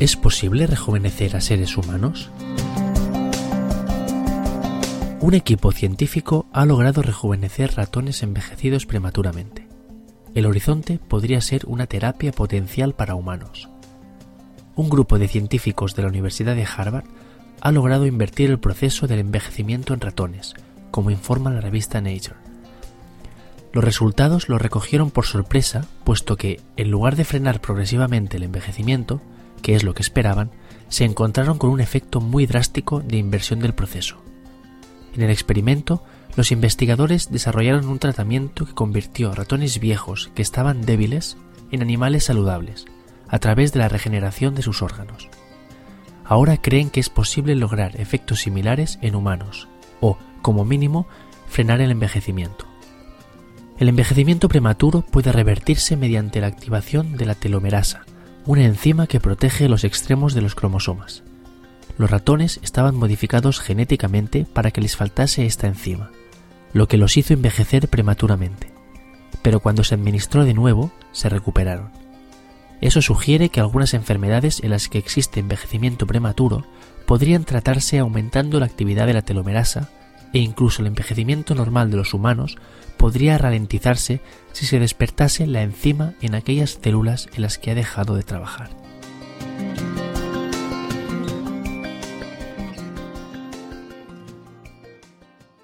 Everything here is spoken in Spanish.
¿Es posible rejuvenecer a seres humanos? Un equipo científico ha logrado rejuvenecer ratones envejecidos prematuramente. El horizonte podría ser una terapia potencial para humanos. Un grupo de científicos de la Universidad de Harvard ha logrado invertir el proceso del envejecimiento en ratones, como informa la revista Nature. Los resultados los recogieron por sorpresa, puesto que, en lugar de frenar progresivamente el envejecimiento, que es lo que esperaban, se encontraron con un efecto muy drástico de inversión del proceso. En el experimento, los investigadores desarrollaron un tratamiento que convirtió ratones viejos que estaban débiles en animales saludables, a través de la regeneración de sus órganos. Ahora creen que es posible lograr efectos similares en humanos, o, como mínimo, frenar el envejecimiento. El envejecimiento prematuro puede revertirse mediante la activación de la telomerasa, una enzima que protege los extremos de los cromosomas. Los ratones estaban modificados genéticamente para que les faltase esta enzima, lo que los hizo envejecer prematuramente. Pero cuando se administró de nuevo, se recuperaron. Eso sugiere que algunas enfermedades en las que existe envejecimiento prematuro podrían tratarse aumentando la actividad de la telomerasa e incluso el envejecimiento normal de los humanos podría ralentizarse si se despertase la enzima en aquellas células en las que ha dejado de trabajar.